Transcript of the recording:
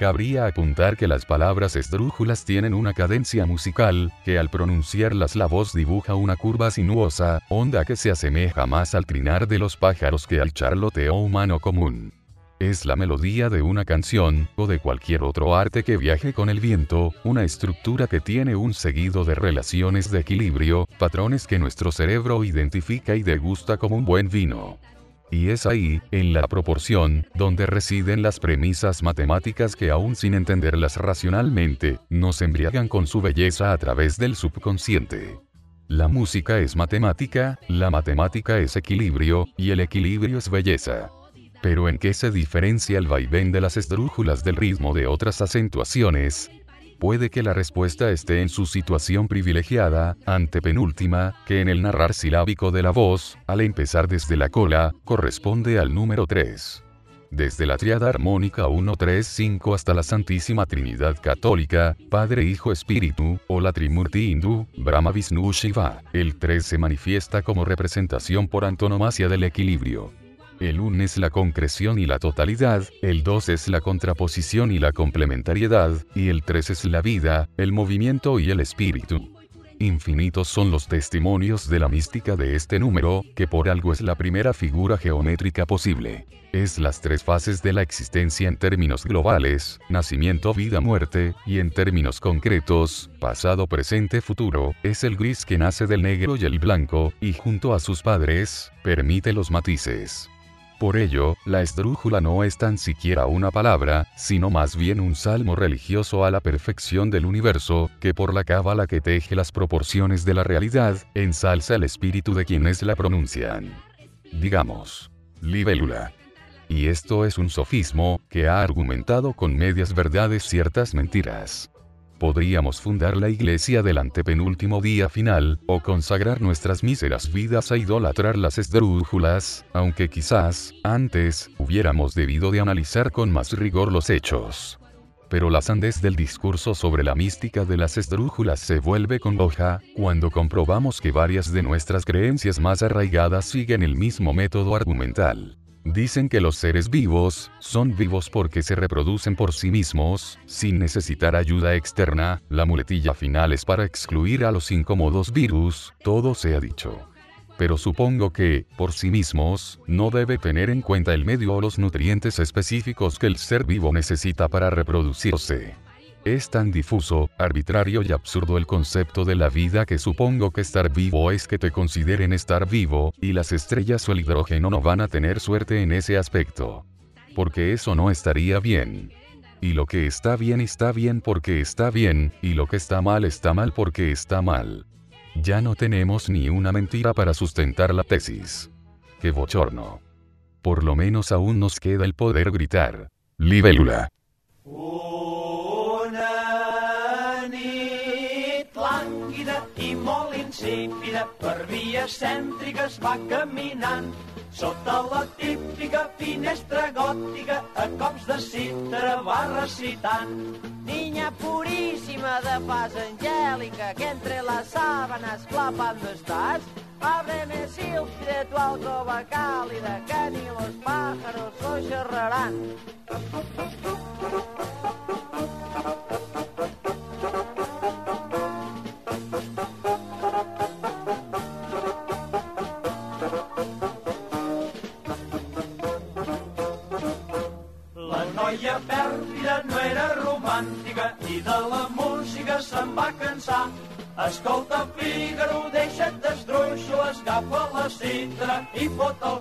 Cabría apuntar que las palabras esdrújulas tienen una cadencia musical, que al pronunciarlas la voz dibuja una curva sinuosa, onda que se asemeja más al trinar de los pájaros que al charloteo humano común. Es la melodía de una canción, o de cualquier otro arte que viaje con el viento, una estructura que tiene un seguido de relaciones de equilibrio, patrones que nuestro cerebro identifica y degusta como un buen vino. Y es ahí, en la proporción, donde residen las premisas matemáticas que aún sin entenderlas racionalmente, nos embriagan con su belleza a través del subconsciente. La música es matemática, la matemática es equilibrio, y el equilibrio es belleza. Pero ¿en qué se diferencia el vaivén de las esdrújulas del ritmo de otras acentuaciones? Puede que la respuesta esté en su situación privilegiada, antepenúltima, que en el narrar silábico de la voz, al empezar desde la cola, corresponde al número 3. Desde la triada armónica 1, 3, 5 hasta la Santísima Trinidad Católica, Padre, Hijo, Espíritu, o la Trimurti hindú, Brahma, Vishnu, Shiva, el 3 se manifiesta como representación por antonomasia del equilibrio. El 1 es la concreción y la totalidad, el 2 es la contraposición y la complementariedad, y el 3 es la vida, el movimiento y el espíritu. Infinitos son los testimonios de la mística de este número, que por algo es la primera figura geométrica posible. Es las tres fases de la existencia en términos globales, nacimiento, vida, muerte, y en términos concretos, pasado, presente, futuro, es el gris que nace del negro y el blanco, y junto a sus padres, permite los matices. Por ello, la esdrújula no es tan siquiera una palabra, sino más bien un salmo religioso a la perfección del universo, que por la cábala que teje las proporciones de la realidad, ensalza el espíritu de quienes la pronuncian. Digamos, libélula. Y esto es un sofismo, que ha argumentado con medias verdades ciertas mentiras podríamos fundar la iglesia del antepenúltimo día final, o consagrar nuestras míseras vidas a idolatrar las esdrújulas, aunque quizás, antes, hubiéramos debido de analizar con más rigor los hechos. Pero la sandez del discurso sobre la mística de las esdrújulas se vuelve congoja, cuando comprobamos que varias de nuestras creencias más arraigadas siguen el mismo método argumental. Dicen que los seres vivos son vivos porque se reproducen por sí mismos, sin necesitar ayuda externa, la muletilla final es para excluir a los incómodos virus, todo se ha dicho. Pero supongo que, por sí mismos, no debe tener en cuenta el medio o los nutrientes específicos que el ser vivo necesita para reproducirse. Es tan difuso, arbitrario y absurdo el concepto de la vida que supongo que estar vivo es que te consideren estar vivo, y las estrellas o el hidrógeno no van a tener suerte en ese aspecto. Porque eso no estaría bien. Y lo que está bien está bien porque está bien, y lo que está mal está mal porque está mal. Ya no tenemos ni una mentira para sustentar la tesis. ¡Qué bochorno! Por lo menos aún nos queda el poder gritar. Libélula. Insípida per vies cèntriques va caminant sota la típica finestra gòtica a cops de citra va recitant. Niña purísima de paz angélica que entre las sábanas flapando estás Ábreme de tu alcoba cálida que ni los pájaros lo La noia pèrfida no era romàntica i de la música se'n va cansar. Escolta, Fígaro, deixa't d'esdruixoles, escapa la cintra i fot el